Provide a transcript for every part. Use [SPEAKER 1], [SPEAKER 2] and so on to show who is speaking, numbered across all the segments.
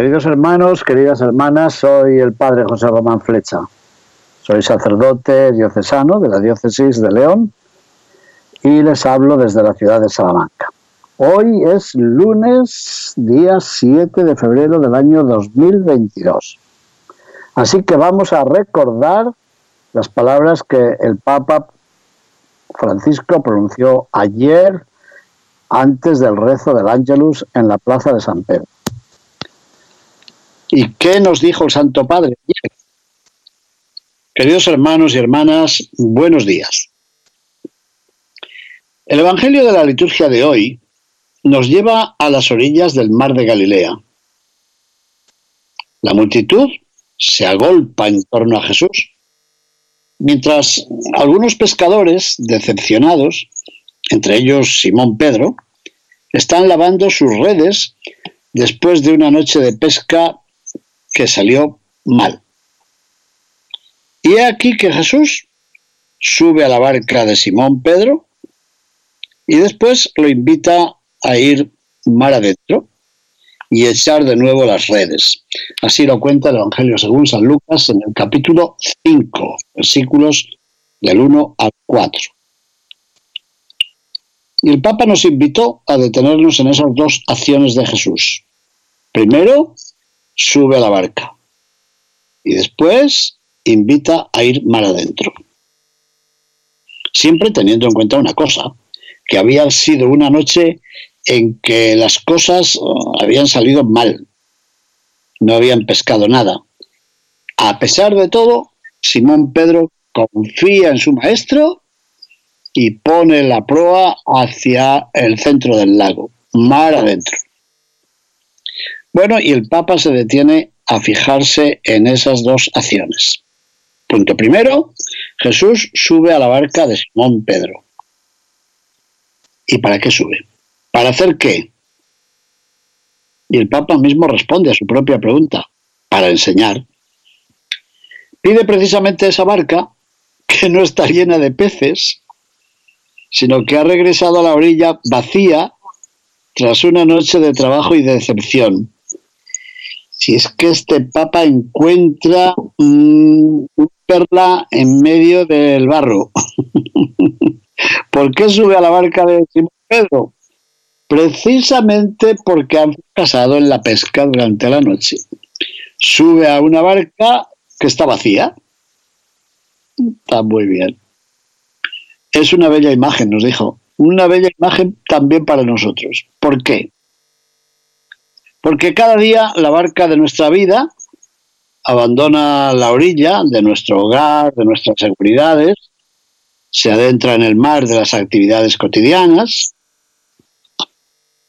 [SPEAKER 1] Queridos hermanos, queridas hermanas, soy el padre José Román Flecha. Soy sacerdote diocesano de la diócesis de León y les hablo desde la ciudad de Salamanca. Hoy es lunes, día 7 de febrero del año 2022. Así que vamos a recordar las palabras que el Papa Francisco pronunció ayer antes del rezo del Ángelus en la plaza de San Pedro. ¿Y qué nos dijo el Santo Padre? Queridos hermanos y hermanas, buenos días. El Evangelio de la liturgia de hoy nos lleva a las orillas del mar de Galilea. La multitud se agolpa en torno a Jesús, mientras algunos pescadores decepcionados, entre ellos Simón Pedro, están lavando sus redes después de una noche de pesca que salió mal. Y aquí que Jesús sube a la barca de Simón Pedro y después lo invita a ir mar adentro y echar de nuevo las redes. Así lo cuenta el Evangelio según San Lucas en el capítulo 5, versículos del 1 al 4. Y el Papa nos invitó a detenernos en esas dos acciones de Jesús. Primero, sube a la barca y después invita a ir mar adentro. Siempre teniendo en cuenta una cosa, que había sido una noche en que las cosas uh, habían salido mal, no habían pescado nada. A pesar de todo, Simón Pedro confía en su maestro y pone la proa hacia el centro del lago, mar adentro. Bueno, y el Papa se detiene a fijarse en esas dos acciones. Punto primero, Jesús sube a la barca de Simón Pedro. ¿Y para qué sube? ¿Para hacer qué? Y el Papa mismo responde a su propia pregunta, para enseñar. Pide precisamente esa barca, que no está llena de peces, sino que ha regresado a la orilla vacía tras una noche de trabajo y de decepción si es que este papa encuentra un perla en medio del barro. ¿Por qué sube a la barca de Simón Pedro? Precisamente porque han fracasado en la pesca durante la noche. Sube a una barca que está vacía. Está muy bien. Es una bella imagen, nos dijo. Una bella imagen también para nosotros. ¿Por qué? Porque cada día la barca de nuestra vida abandona la orilla de nuestro hogar, de nuestras seguridades, se adentra en el mar de las actividades cotidianas.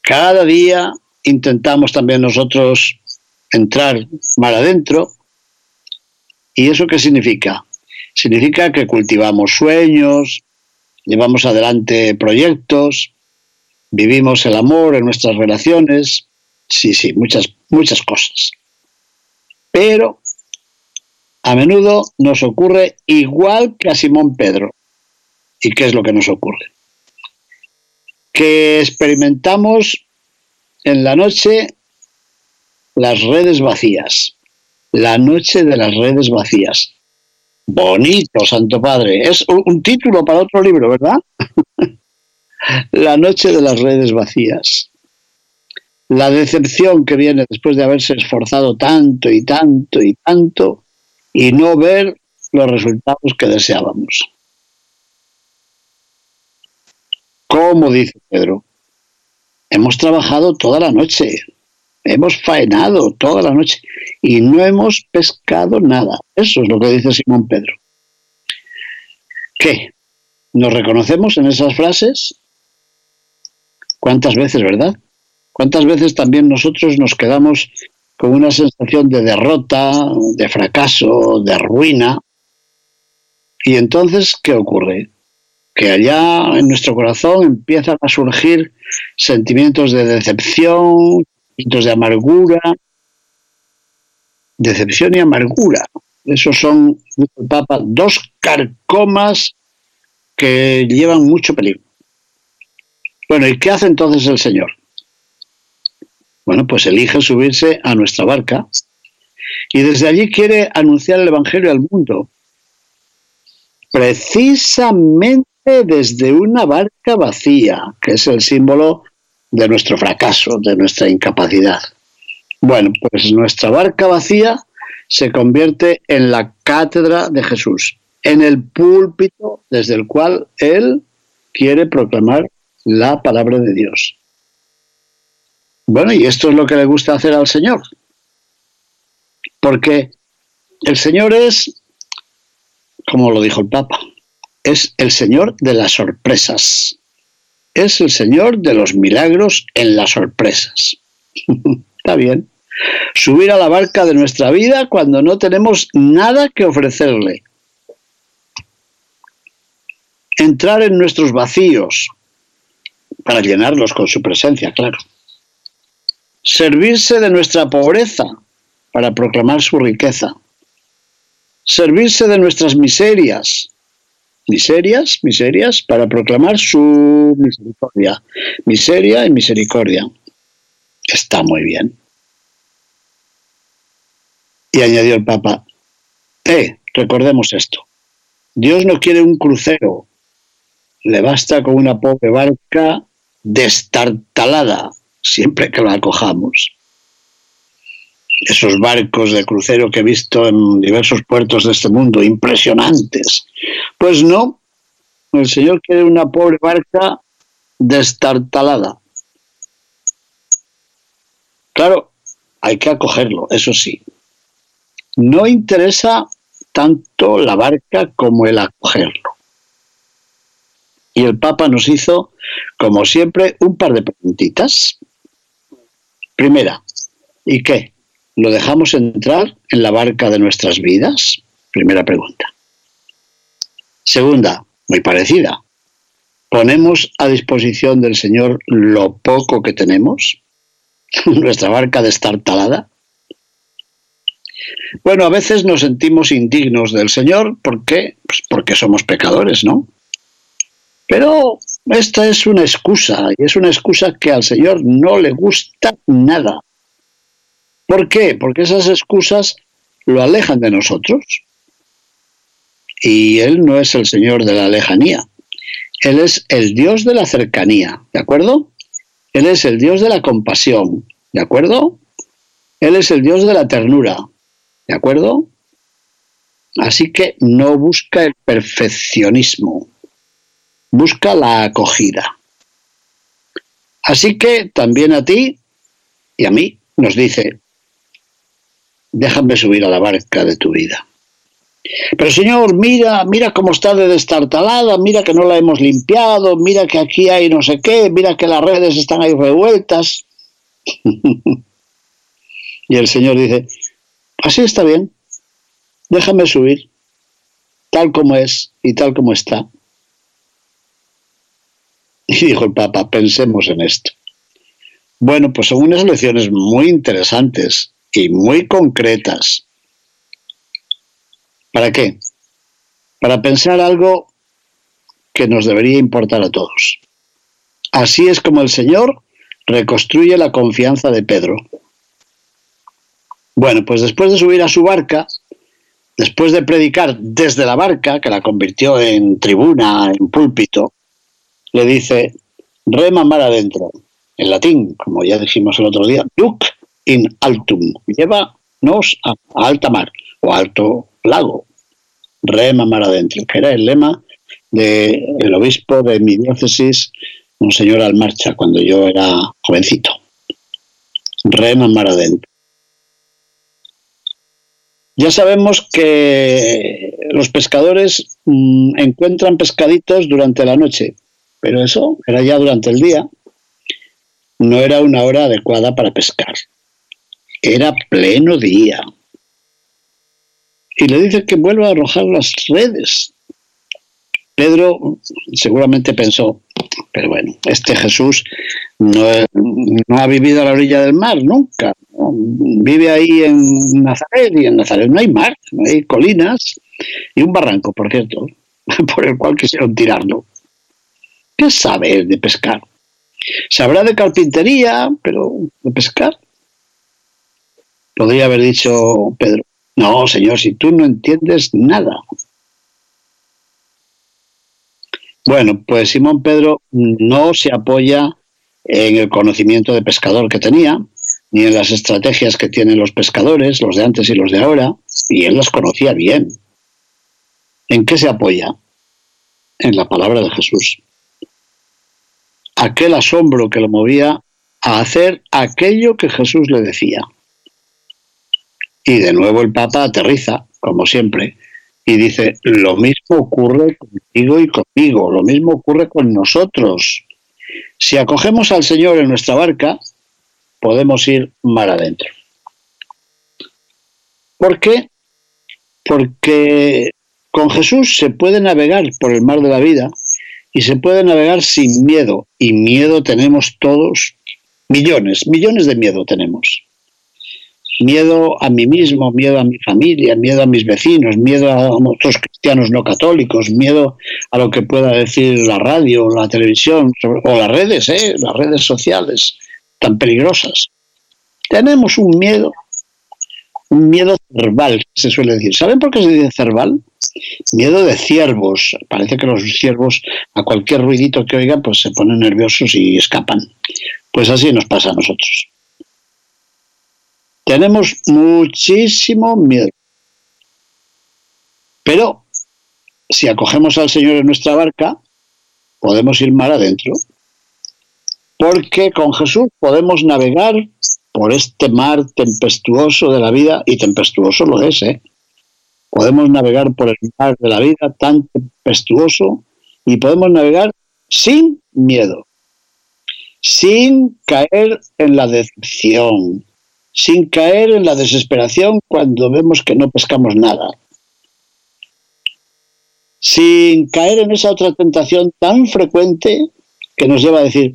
[SPEAKER 1] Cada día intentamos también nosotros entrar mar adentro. ¿Y eso qué significa? Significa que cultivamos sueños, llevamos adelante proyectos, vivimos el amor en nuestras relaciones, sí, sí, muchas, muchas cosas. Pero a menudo nos ocurre igual que a Simón Pedro. ¿Y qué es lo que nos ocurre? Que experimentamos en la noche las redes vacías. La noche de las redes vacías. Bonito, Santo Padre. Es un título para otro libro, ¿verdad? la noche de las redes vacías la decepción que viene después de haberse esforzado tanto y tanto y tanto y no ver los resultados que deseábamos. Como dice Pedro, hemos trabajado toda la noche, hemos faenado toda la noche y no hemos pescado nada. Eso es lo que dice Simón Pedro. ¿Qué? ¿Nos reconocemos en esas frases? ¿Cuántas veces, verdad? ¿Cuántas veces también nosotros nos quedamos con una sensación de derrota, de fracaso, de ruina? Y entonces, ¿qué ocurre? Que allá en nuestro corazón empiezan a surgir sentimientos de decepción, sentimientos de amargura, decepción y amargura. Esos son, el Papa, dos carcomas que llevan mucho peligro. Bueno, ¿y qué hace entonces el Señor? Bueno, pues elige subirse a nuestra barca y desde allí quiere anunciar el Evangelio al mundo. Precisamente desde una barca vacía, que es el símbolo de nuestro fracaso, de nuestra incapacidad. Bueno, pues nuestra barca vacía se convierte en la cátedra de Jesús, en el púlpito desde el cual Él quiere proclamar la palabra de Dios. Bueno, y esto es lo que le gusta hacer al Señor. Porque el Señor es, como lo dijo el Papa, es el Señor de las sorpresas. Es el Señor de los milagros en las sorpresas. Está bien. Subir a la barca de nuestra vida cuando no tenemos nada que ofrecerle. Entrar en nuestros vacíos para llenarlos con su presencia, claro. Servirse de nuestra pobreza para proclamar su riqueza. Servirse de nuestras miserias miserias, miserias, para proclamar su misericordia. Miseria y misericordia. Está muy bien. Y añadió el Papa, eh, recordemos esto. Dios no quiere un crucero, le basta con una pobre barca destartalada siempre que la acojamos. Esos barcos de crucero que he visto en diversos puertos de este mundo, impresionantes. Pues no, el Señor quiere una pobre barca destartalada. Claro, hay que acogerlo, eso sí, no interesa tanto la barca como el acogerlo. Y el Papa nos hizo, como siempre, un par de preguntitas. Primera, ¿y qué? ¿Lo dejamos entrar en la barca de nuestras vidas? Primera pregunta. Segunda, muy parecida. ¿Ponemos a disposición del Señor lo poco que tenemos? ¿Nuestra barca destartalada? Bueno, a veces nos sentimos indignos del Señor porque, pues porque somos pecadores, ¿no? Pero esta es una excusa, y es una excusa que al Señor no le gusta nada. ¿Por qué? Porque esas excusas lo alejan de nosotros. Y Él no es el Señor de la lejanía. Él es el Dios de la cercanía, ¿de acuerdo? Él es el Dios de la compasión, ¿de acuerdo? Él es el Dios de la ternura, ¿De acuerdo? Así que no busca el perfeccionismo, busca la acogida. Así que también a ti y a mí nos dice, déjame subir a la barca de tu vida. Pero Señor, mira, mira cómo está de destartalada, mira que no la hemos limpiado, mira que aquí hay no sé qué, mira que las redes están ahí revueltas. y el Señor dice, Así está bien. Déjame subir, tal como es y tal como está. Y dijo el Papa, pensemos en esto. Bueno, pues son unas lecciones muy interesantes y muy concretas. ¿Para qué? Para pensar algo que nos debería importar a todos. Así es como el Señor reconstruye la confianza de Pedro. Bueno, pues después de subir a su barca, después de predicar desde la barca, que la convirtió en tribuna, en púlpito, le dice, rema mar adentro, en latín, como ya dijimos el otro día, duc in altum, llévanos a, alta mar o alto lago, rema mar adentro, que era el lema del obispo de mi diócesis, Monseñor Almarcha, cuando yo era jovencito. Rema mar adentro. Ya sabemos que los pescadores mm, encuentran pescaditos durante la noche, pero eso era ya durante el día. no era una hora adecuada para pescar. Era pleno día. Y le dice que vuelva a arrojar las redes. Pedro seguramente pensó, pero bueno, este Jesús no, ha vivido a la orilla del mar nunca. Vive ahí en Nazaret y en Nazaret no hay mar, no hay colinas y un barranco, por cierto, por el cual quisieron tirarlo. ¿Qué sabe de pescar? Sabrá de carpintería, pero de pescar. Podría haber dicho Pedro, no, señor, si tú no entiendes nada. Bueno, pues Simón Pedro no se apoya en el conocimiento de pescador que tenía, ni en las estrategias que tienen los pescadores, los de antes y los de ahora, y él las conocía bien. ¿En qué se apoya? En la palabra de Jesús. Aquel asombro que lo movía a hacer aquello que Jesús le decía. Y de nuevo el Papa aterriza, como siempre, y dice, lo mismo ocurre contigo y conmigo, lo mismo ocurre con nosotros. Si acogemos al Señor en nuestra barca, podemos ir mar adentro. ¿Por qué? Porque con Jesús se puede navegar por el mar de la vida y se puede navegar sin miedo. Y miedo tenemos todos, millones, millones de miedo tenemos miedo a mí mismo, miedo a mi familia, miedo a mis vecinos, miedo a otros cristianos no católicos, miedo a lo que pueda decir la radio, la televisión o las redes, ¿eh? las redes sociales tan peligrosas. Tenemos un miedo, un miedo cerval, se suele decir. ¿Saben por qué se dice cerval? Miedo de ciervos. Parece que los ciervos a cualquier ruidito que oigan pues se ponen nerviosos y escapan. Pues así nos pasa a nosotros. Tenemos muchísimo miedo. Pero si acogemos al Señor en nuestra barca, podemos ir mar adentro. Porque con Jesús podemos navegar por este mar tempestuoso de la vida, y tempestuoso lo es, ¿eh? Podemos navegar por el mar de la vida tan tempestuoso y podemos navegar sin miedo, sin caer en la decepción, sin caer en la desesperación cuando vemos que no pescamos nada, sin caer en esa otra tentación tan frecuente que nos lleva a decir,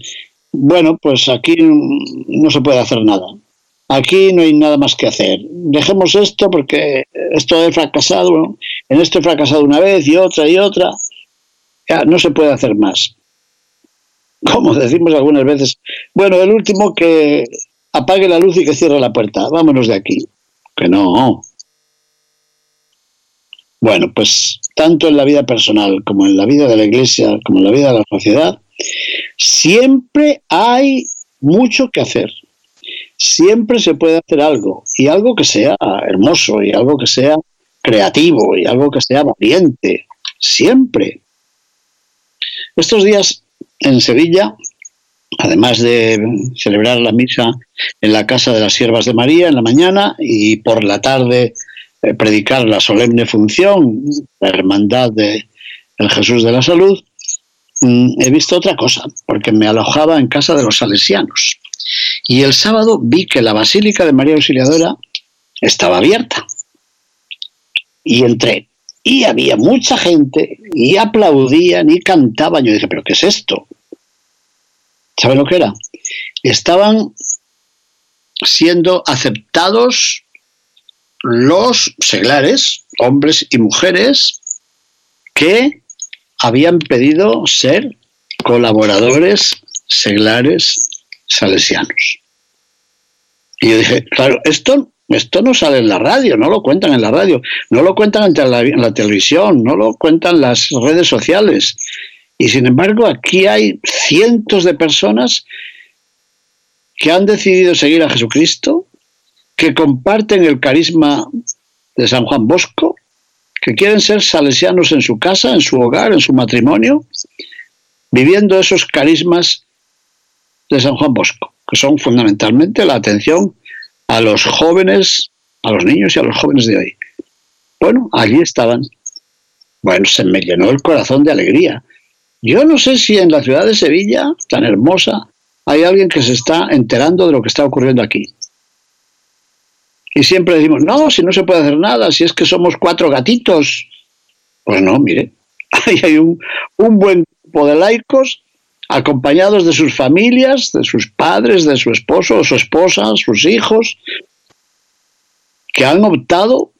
[SPEAKER 1] bueno, pues aquí no se puede hacer nada, aquí no hay nada más que hacer, dejemos esto porque esto he fracasado, en esto he fracasado una vez y otra y otra, ya no se puede hacer más. Como decimos algunas veces, bueno, el último que apague la luz y que cierre la puerta, vámonos de aquí. Que no. Bueno, pues tanto en la vida personal como en la vida de la iglesia, como en la vida de la sociedad, siempre hay mucho que hacer. Siempre se puede hacer algo, y algo que sea hermoso, y algo que sea creativo, y algo que sea valiente. Siempre. Estos días en Sevilla además de celebrar la misa en la casa de las siervas de María en la mañana y por la tarde eh, predicar la solemne función, la hermandad de el Jesús de la Salud, he visto otra cosa, porque me alojaba en casa de los salesianos. Y el sábado vi que la Basílica de María Auxiliadora estaba abierta. Y entré. Y había mucha gente, y aplaudían y cantaban. Yo dije, ¿pero qué es esto? ¿Saben lo que era? Estaban siendo aceptados los seglares, hombres y mujeres, que habían pedido ser colaboradores seglares salesianos. Y yo dije, claro, esto, esto no sale en la radio, no lo cuentan en la radio, no lo cuentan en la, en la televisión, no lo cuentan las redes sociales. Y sin embargo, aquí hay cientos de personas que han decidido seguir a Jesucristo, que comparten el carisma de San Juan Bosco, que quieren ser salesianos en su casa, en su hogar, en su matrimonio, viviendo esos carismas de San Juan Bosco, que son fundamentalmente la atención a los jóvenes, a los niños y a los jóvenes de hoy. Bueno, allí estaban. Bueno, se me llenó el corazón de alegría. Yo no sé si en la ciudad de Sevilla, tan hermosa, hay alguien que se está enterando de lo que está ocurriendo aquí. Y siempre decimos, no, si no se puede hacer nada, si es que somos cuatro gatitos. Pues no, mire, ahí hay un, un buen grupo de laicos acompañados de sus familias, de sus padres, de su esposo o su esposa, sus hijos, que han optado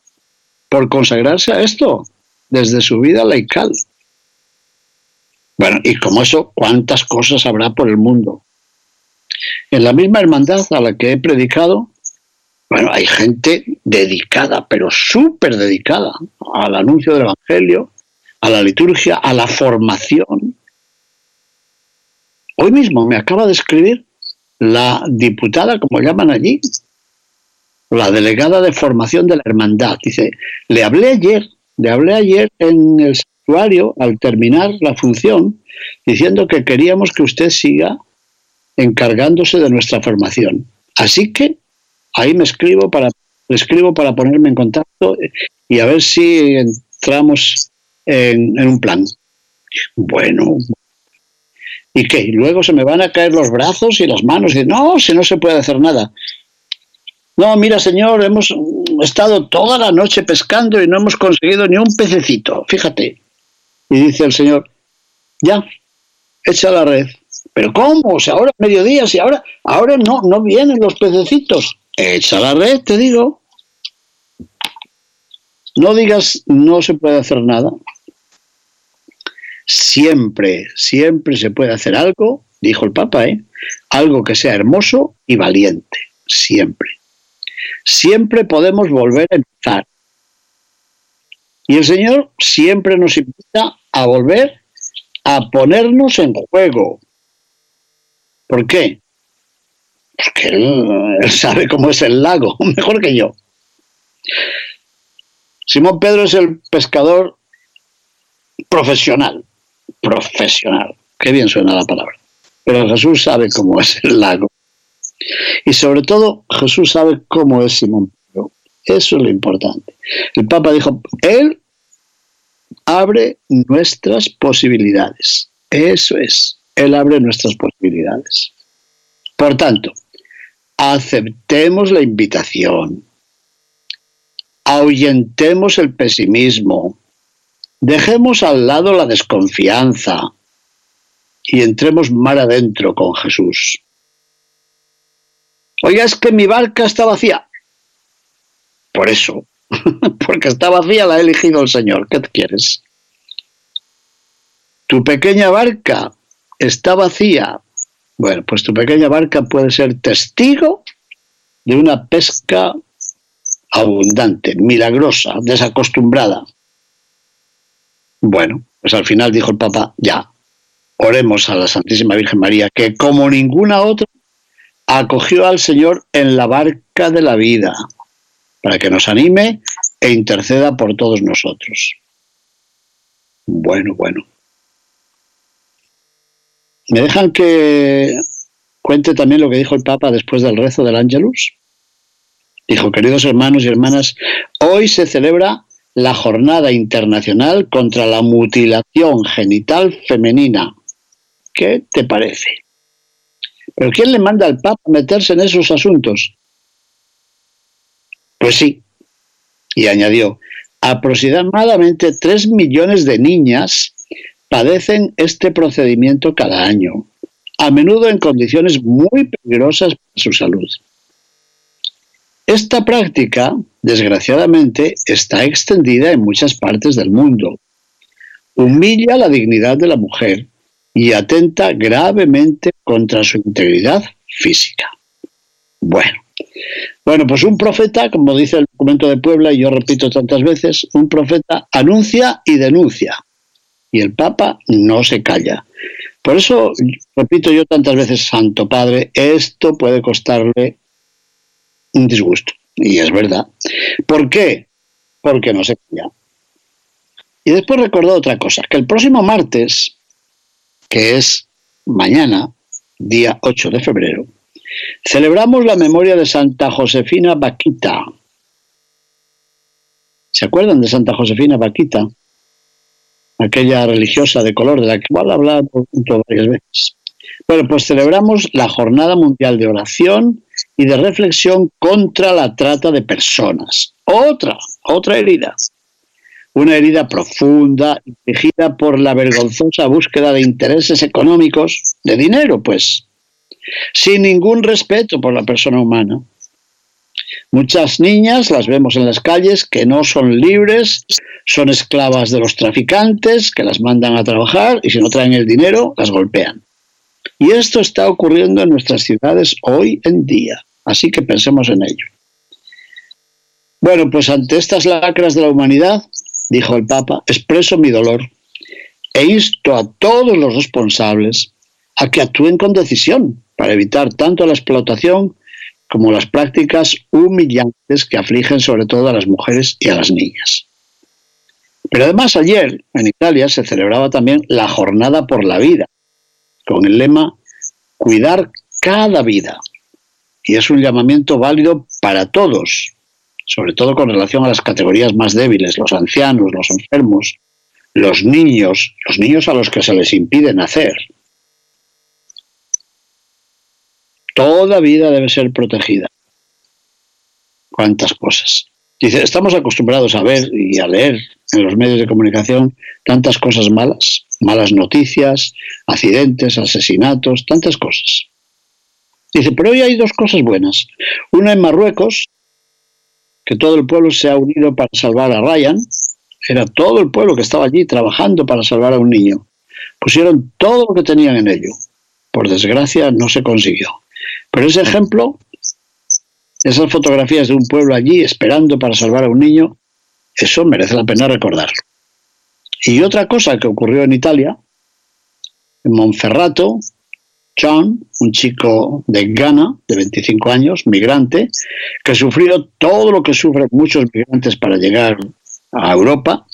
[SPEAKER 1] por consagrarse a esto desde su vida laical. Bueno, y como eso, ¿cuántas cosas habrá por el mundo? En la misma hermandad a la que he predicado, bueno, hay gente dedicada, pero súper dedicada al anuncio del Evangelio, a la liturgia, a la formación. Hoy mismo me acaba de escribir la diputada, como llaman allí, la delegada de formación de la hermandad. Dice, le hablé ayer, le hablé ayer en el santuario al terminar la función, diciendo que queríamos que usted siga encargándose de nuestra formación. Así que ahí me escribo para, escribo para ponerme en contacto y a ver si entramos en, un plan. Bueno, ¿y qué? luego se me van a caer los brazos y las manos y no, si no se puede hacer nada. No, mira, señor, hemos estado toda la noche pescando y no hemos conseguido ni un pececito, fíjate. Y dice el señor, ya, echa la red. Pero ¿cómo? O sea, ahora mediodía, si ahora, ahora no, no vienen los pececitos. Echa la red, te digo. No digas no se puede hacer nada. Siempre, siempre se puede hacer algo, dijo el Papa, ¿eh? algo que sea hermoso y valiente. Siempre siempre podemos volver a empezar. Y el Señor siempre nos invita a volver a ponernos en juego. ¿Por qué? Porque él, sabe cómo es el lago, mejor que yo. Simón Pedro es el pescador profesional, profesional. Qué bien suena la palabra. Pero Jesús sabe cómo es el lago. Y sobre todo, Jesús sabe cómo es Simón Pedro. Eso es lo importante. El Papa dijo, Él abre nuestras posibilidades. Eso es, Él abre nuestras posibilidades. Por tanto, aceptemos la invitación, ahuyentemos el pesimismo, dejemos al lado la desconfianza y entremos mar adentro con Jesús. Oiga, es que mi barca está vacía. Por eso, porque está vacía la ha elegido el Señor. ¿Qué quieres? Tu pequeña barca está vacía. Bueno, pues tu pequeña barca puede ser testigo de una pesca abundante, milagrosa, desacostumbrada. Bueno, pues al final dijo el Papa, ya, oremos a la Santísima Virgen María, que como ninguna otra acogió al Señor en la barca de la vida, para que nos anime e interceda por todos nosotros. Bueno, bueno. ¿Me dejan que cuente también lo que dijo el Papa después del rezo del Ángelus? Dijo, queridos hermanos y hermanas, hoy se celebra la Jornada Internacional contra la Mutilación Genital Femenina. ¿Qué te parece? ¿Pero quién le manda al Papa meterse en esos asuntos? Pues sí. Y añadió, aproximadamente 3 millones de niñas padecen este procedimiento cada año, a menudo en condiciones muy peligrosas para su salud. Esta práctica, desgraciadamente, está extendida en muchas partes del mundo. Humilla la dignidad de la mujer y atenta gravemente contra su integridad física. Bueno, bueno, pues un profeta, como dice el documento de Puebla, y yo repito tantas veces, un profeta anuncia y denuncia. Y el Papa no se calla. Por eso repito yo tantas veces, Santo Padre, esto puede costarle un disgusto. Y es verdad. ¿Por qué? Porque no se calla. Y después recordó otra cosa, que el próximo martes que es mañana, día 8 de febrero, celebramos la memoria de Santa Josefina Vaquita. ¿Se acuerdan de Santa Josefina Vaquita? Aquella religiosa de color de la que igual hablado varias veces. Bueno, pues celebramos la Jornada Mundial de Oración y de Reflexión contra la Trata de Personas. Otra, otra herida. Una herida profunda, infligida por la vergonzosa búsqueda de intereses económicos, de dinero, pues, sin ningún respeto por la persona humana. Muchas niñas las vemos en las calles que no son libres, son esclavas de los traficantes que las mandan a trabajar y si no traen el dinero las golpean. Y esto está ocurriendo en nuestras ciudades hoy en día, así que pensemos en ello. Bueno, pues ante estas lacras de la humanidad, dijo el Papa, expreso mi dolor e insto a todos los responsables a que actúen con decisión para evitar tanto la explotación como las prácticas humillantes que afligen sobre todo a las mujeres y a las niñas. Pero además ayer en Italia se celebraba también la Jornada por la Vida, con el lema Cuidar cada vida. Y es un llamamiento válido para todos, sobre todo con relación a las categorías más débiles, los ancianos, los enfermos, los niños, los niños a los que se les impide nacer. Toda vida debe ser protegida. ¿Cuántas cosas? Dice, estamos acostumbrados a ver y a leer en los medios de comunicación tantas cosas malas, malas noticias, accidentes, asesinatos, tantas cosas. Dice, pero hoy hay dos cosas buenas. Una en Marruecos, que todo el pueblo se ha unido para salvar a Ryan. Era todo el pueblo que estaba allí trabajando para salvar a un niño. Pusieron todo lo que tenían en ello. Por desgracia no se consiguió. Pero ese ejemplo, esas fotografías de un pueblo allí esperando para salvar a un niño, eso merece la pena recordarlo. Y otra cosa que ocurrió en Italia, en Monferrato, John, un chico de Ghana, de 25 años, migrante, que sufrió todo lo que sufren muchos migrantes para llegar a Europa,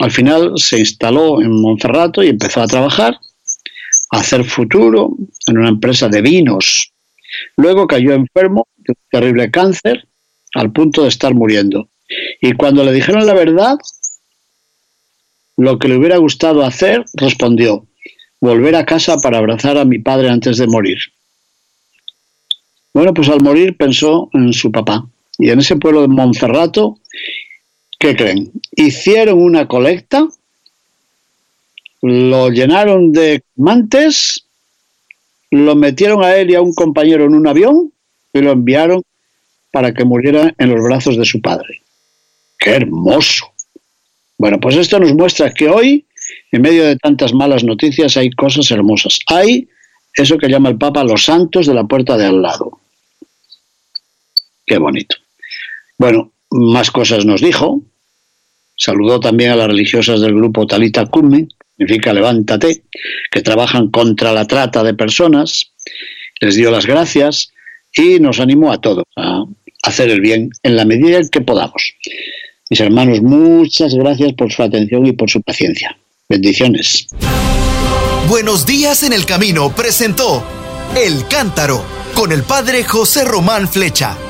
[SPEAKER 1] al final se instaló en Monferrato y empezó a trabajar, a hacer futuro en una empresa de vinos Luego cayó enfermo de un terrible cáncer al punto de estar muriendo. Y cuando le dijeron la verdad, lo que le hubiera gustado hacer, respondió, volver a casa para abrazar a mi padre antes de morir. Bueno, pues al morir pensó en su papá. Y en ese pueblo de Monferrato, ¿qué creen? Hicieron una colecta, lo llenaron de mantes lo metieron a él y a un compañero en un avión y lo enviaron para que muriera en los brazos de su padre. ¡Qué hermoso! Bueno, pues esto nos muestra que hoy, en medio de tantas malas noticias, hay cosas hermosas. Hay eso que llama el Papa los santos de la puerta de al lado. Qué bonito. Bueno, más cosas nos dijo. Saludó también a las religiosas del grupo Talita Kumi, significa levántate, que trabajan contra la trata de personas, les dio las gracias y nos animó a todos a hacer el bien en la medida en que podamos. Mis hermanos, muchas gracias por su atención y por su paciencia. Bendiciones.
[SPEAKER 2] Buenos días en el camino presentó El Cántaro con el padre José Román Flecha.